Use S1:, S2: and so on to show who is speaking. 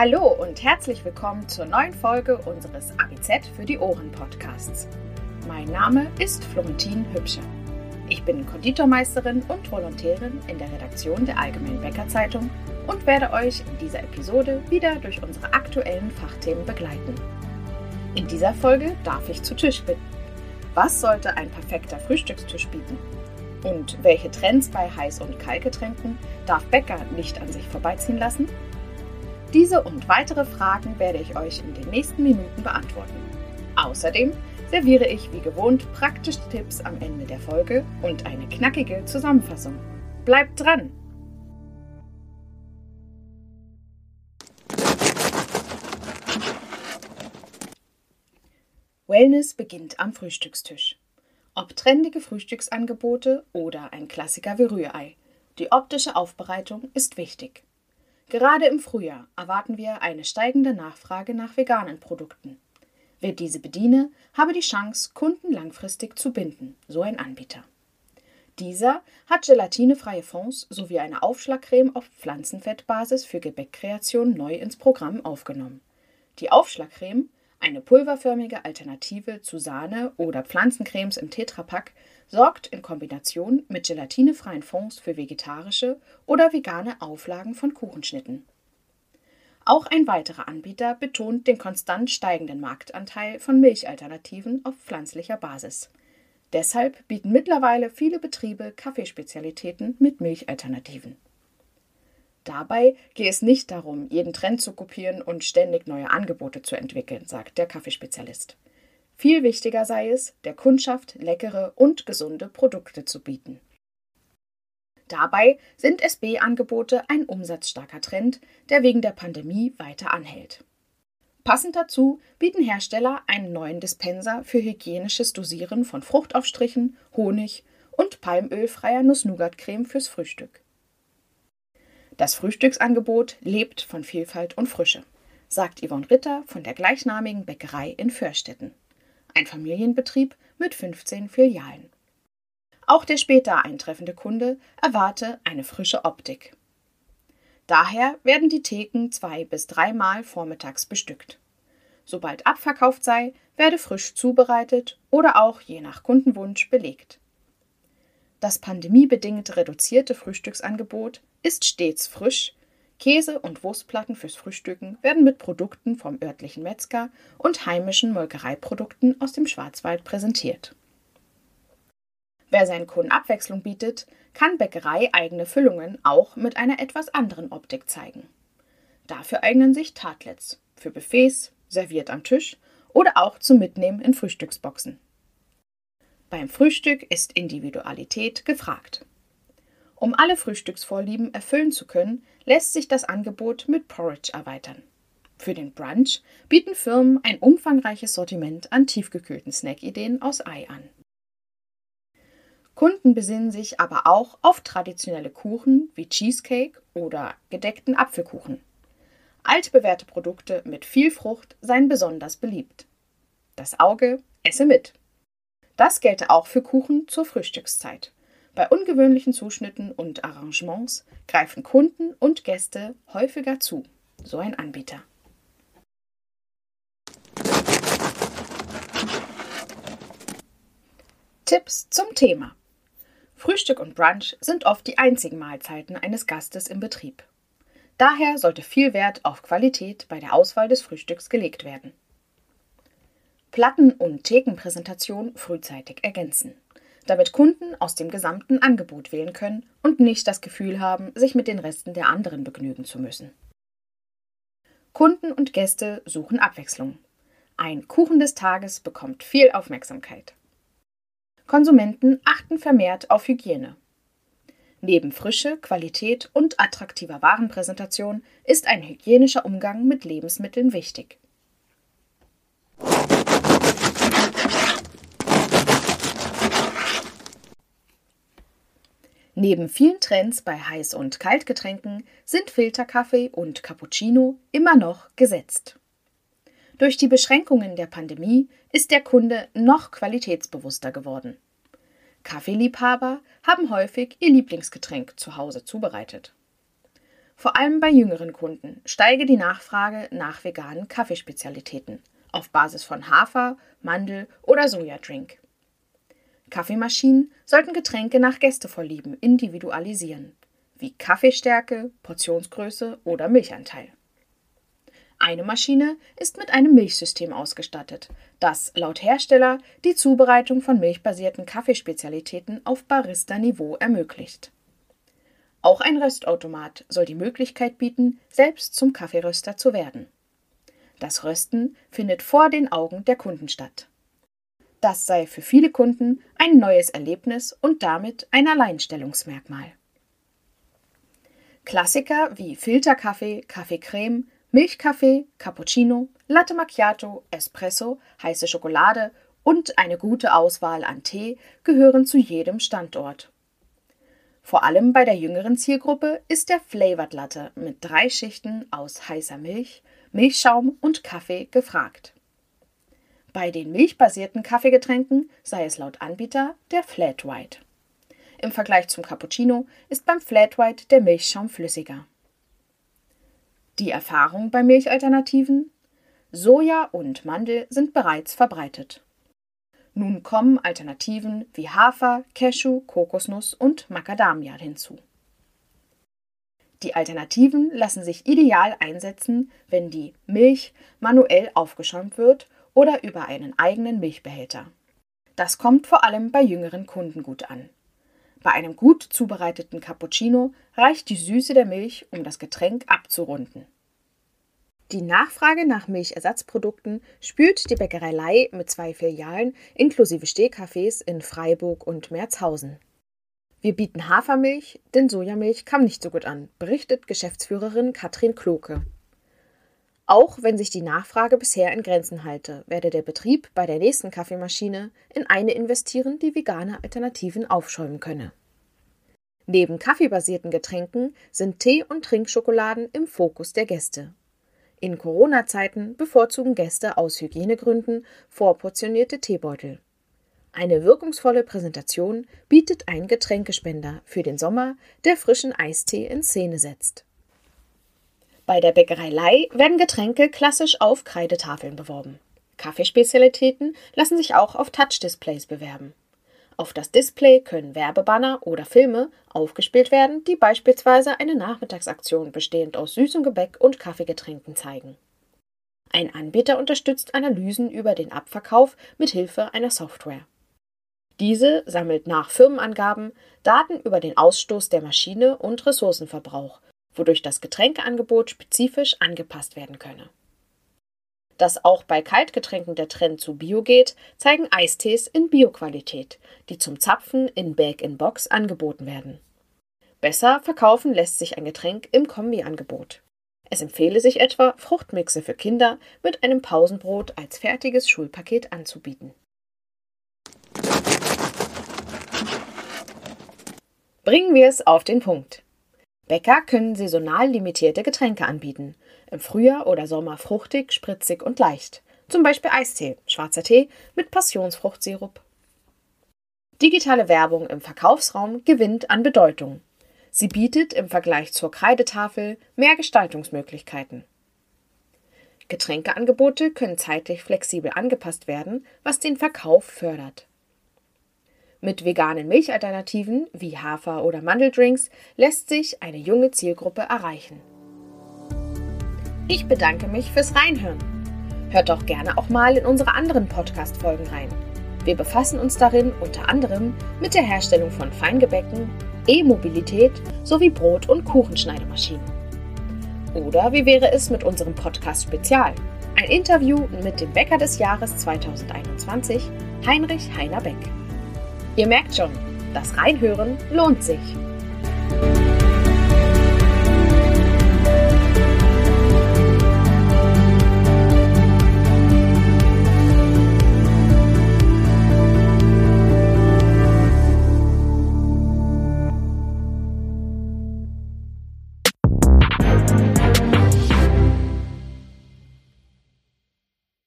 S1: Hallo und herzlich willkommen zur neuen Folge unseres ABZ für die Ohren Podcasts. Mein Name ist Florentin Hübscher. Ich bin Konditormeisterin und Volontärin in der Redaktion der Allgemeinen Bäckerzeitung und werde euch in dieser Episode wieder durch unsere aktuellen Fachthemen begleiten. In dieser Folge darf ich zu Tisch bitten. Was sollte ein perfekter Frühstückstisch bieten? Und welche Trends bei Heiß- und Kaltgetränken darf Bäcker nicht an sich vorbeiziehen lassen? Diese und weitere Fragen werde ich euch in den nächsten Minuten beantworten. Außerdem serviere ich wie gewohnt praktische Tipps am Ende der Folge und eine knackige Zusammenfassung. Bleibt dran! Wellness beginnt am Frühstückstisch. Ob trendige Frühstücksangebote oder ein Klassiker wie Rührei. Die optische Aufbereitung ist wichtig. Gerade im Frühjahr erwarten wir eine steigende Nachfrage nach veganen Produkten. Wer diese bediene, habe die Chance, Kunden langfristig zu binden, so ein Anbieter. Dieser hat gelatinefreie Fonds sowie eine Aufschlagcreme auf Pflanzenfettbasis für Gebäckkreation neu ins Programm aufgenommen. Die Aufschlagcreme, eine pulverförmige Alternative zu Sahne oder Pflanzencremes im Tetrapack, sorgt in Kombination mit gelatinefreien Fonds für vegetarische oder vegane Auflagen von Kuchenschnitten. Auch ein weiterer Anbieter betont den konstant steigenden Marktanteil von Milchalternativen auf pflanzlicher Basis. Deshalb bieten mittlerweile viele Betriebe Kaffeespezialitäten mit Milchalternativen. Dabei gehe es nicht darum, jeden Trend zu kopieren und ständig neue Angebote zu entwickeln, sagt der Kaffeespezialist. Viel wichtiger sei es, der Kundschaft leckere und gesunde Produkte zu bieten. Dabei sind SB-Angebote ein umsatzstarker Trend, der wegen der Pandemie weiter anhält. Passend dazu bieten Hersteller einen neuen Dispenser für hygienisches Dosieren von Fruchtaufstrichen, Honig und palmölfreier Nuss-Nougat-Creme fürs Frühstück. Das Frühstücksangebot lebt von Vielfalt und Frische, sagt Yvonne Ritter von der gleichnamigen Bäckerei in Förstetten ein Familienbetrieb mit 15 Filialen. Auch der später eintreffende Kunde erwarte eine frische Optik. Daher werden die Theken zwei bis dreimal vormittags bestückt. Sobald abverkauft sei, werde frisch zubereitet oder auch je nach Kundenwunsch belegt. Das pandemiebedingt reduzierte Frühstücksangebot ist stets frisch, Käse und Wurstplatten fürs Frühstücken werden mit Produkten vom örtlichen Metzger und heimischen Molkereiprodukten aus dem Schwarzwald präsentiert. Wer seinen Kunden Abwechslung bietet, kann Bäckerei-eigene Füllungen auch mit einer etwas anderen Optik zeigen. Dafür eignen sich Tartlets für Buffets, serviert am Tisch oder auch zum Mitnehmen in Frühstücksboxen. Beim Frühstück ist Individualität gefragt. Um alle Frühstücksvorlieben erfüllen zu können, lässt sich das Angebot mit Porridge erweitern. Für den Brunch bieten Firmen ein umfangreiches Sortiment an tiefgekühlten Snackideen aus Ei an. Kunden besinnen sich aber auch auf traditionelle Kuchen wie Cheesecake oder gedeckten Apfelkuchen. Altbewährte Produkte mit viel Frucht seien besonders beliebt. Das Auge esse mit. Das gelte auch für Kuchen zur Frühstückszeit. Bei ungewöhnlichen Zuschnitten und Arrangements greifen Kunden und Gäste häufiger zu, so ein Anbieter. Tipps zum Thema. Frühstück und Brunch sind oft die einzigen Mahlzeiten eines Gastes im Betrieb. Daher sollte viel Wert auf Qualität bei der Auswahl des Frühstücks gelegt werden. Platten- und Thekenpräsentation frühzeitig ergänzen damit Kunden aus dem gesamten Angebot wählen können und nicht das Gefühl haben, sich mit den Resten der anderen begnügen zu müssen. Kunden und Gäste suchen Abwechslung. Ein Kuchen des Tages bekommt viel Aufmerksamkeit. Konsumenten achten vermehrt auf Hygiene. Neben Frische, Qualität und attraktiver Warenpräsentation ist ein hygienischer Umgang mit Lebensmitteln wichtig. Neben vielen Trends bei Heiß- und Kaltgetränken sind Filterkaffee und Cappuccino immer noch gesetzt. Durch die Beschränkungen der Pandemie ist der Kunde noch qualitätsbewusster geworden. Kaffeeliebhaber haben häufig ihr Lieblingsgetränk zu Hause zubereitet. Vor allem bei jüngeren Kunden steige die Nachfrage nach veganen Kaffeespezialitäten auf Basis von Hafer, Mandel oder Sojadrink. Kaffeemaschinen sollten Getränke nach Gästevorlieben individualisieren, wie Kaffeestärke, Portionsgröße oder Milchanteil. Eine Maschine ist mit einem Milchsystem ausgestattet, das laut Hersteller die Zubereitung von milchbasierten Kaffeespezialitäten auf Barista-Niveau ermöglicht. Auch ein Röstautomat soll die Möglichkeit bieten, selbst zum Kaffeeröster zu werden. Das Rösten findet vor den Augen der Kunden statt. Das sei für viele Kunden ein neues Erlebnis und damit ein Alleinstellungsmerkmal. Klassiker wie Filterkaffee, Kaffeecreme, Milchkaffee, Cappuccino, Latte Macchiato, Espresso, heiße Schokolade und eine gute Auswahl an Tee gehören zu jedem Standort. Vor allem bei der jüngeren Zielgruppe ist der Flavored Latte mit drei Schichten aus heißer Milch, Milchschaum und Kaffee gefragt. Bei den milchbasierten Kaffeegetränken sei es laut Anbieter der Flat White. Im Vergleich zum Cappuccino ist beim Flat White der Milchschaum flüssiger. Die Erfahrung bei Milchalternativen? Soja und Mandel sind bereits verbreitet. Nun kommen Alternativen wie Hafer, Cashew, Kokosnuss und Macadamia hinzu. Die Alternativen lassen sich ideal einsetzen, wenn die Milch manuell aufgeschäumt wird oder über einen eigenen Milchbehälter. Das kommt vor allem bei jüngeren Kunden gut an. Bei einem gut zubereiteten Cappuccino reicht die Süße der Milch, um das Getränk abzurunden. Die Nachfrage nach Milchersatzprodukten spürt die Bäckerei mit zwei Filialen inklusive Stehcafés in Freiburg und Merzhausen. Wir bieten Hafermilch, denn Sojamilch kam nicht so gut an, berichtet Geschäftsführerin Katrin Kloke. Auch wenn sich die Nachfrage bisher in Grenzen halte, werde der Betrieb bei der nächsten Kaffeemaschine in eine investieren, die vegane Alternativen aufschäumen könne. Neben kaffeebasierten Getränken sind Tee- und Trinkschokoladen im Fokus der Gäste. In Corona-Zeiten bevorzugen Gäste aus Hygienegründen vorportionierte Teebeutel. Eine wirkungsvolle Präsentation bietet ein Getränkespender für den Sommer, der frischen Eistee in Szene setzt. Bei der Bäckerei Lei werden Getränke klassisch auf Kreidetafeln beworben. Kaffeespezialitäten lassen sich auch auf Touch-Displays bewerben. Auf das Display können Werbebanner oder Filme aufgespielt werden, die beispielsweise eine Nachmittagsaktion bestehend aus süßem Gebäck und Kaffeegetränken zeigen. Ein Anbieter unterstützt Analysen über den Abverkauf mit Hilfe einer Software. Diese sammelt nach Firmenangaben Daten über den Ausstoß der Maschine und Ressourcenverbrauch, wodurch das Getränkeangebot spezifisch angepasst werden könne. Dass auch bei Kaltgetränken der Trend zu Bio geht, zeigen Eistees in Bioqualität, die zum Zapfen in Bag-in-Box angeboten werden. Besser verkaufen lässt sich ein Getränk im Kombi-Angebot. Es empfehle sich etwa, Fruchtmixe für Kinder mit einem Pausenbrot als fertiges Schulpaket anzubieten. Bringen wir es auf den Punkt. Bäcker können saisonal limitierte Getränke anbieten. Im Frühjahr oder Sommer fruchtig, spritzig und leicht. Zum Beispiel Eistee, schwarzer Tee mit Passionsfruchtsirup. Digitale Werbung im Verkaufsraum gewinnt an Bedeutung. Sie bietet im Vergleich zur Kreidetafel mehr Gestaltungsmöglichkeiten. Getränkeangebote können zeitlich flexibel angepasst werden, was den Verkauf fördert. Mit veganen Milchalternativen wie Hafer- oder Mandeldrinks lässt sich eine junge Zielgruppe erreichen. Ich bedanke mich fürs Reinhören. Hört doch gerne auch mal in unsere anderen Podcast-Folgen rein. Wir befassen uns darin unter anderem mit der Herstellung von Feingebäcken, E-Mobilität sowie Brot- und Kuchenschneidemaschinen. Oder wie wäre es mit unserem Podcast Spezial? Ein Interview mit dem Bäcker des Jahres 2021, Heinrich Heiner Beck. Ihr merkt schon, das Reinhören lohnt sich.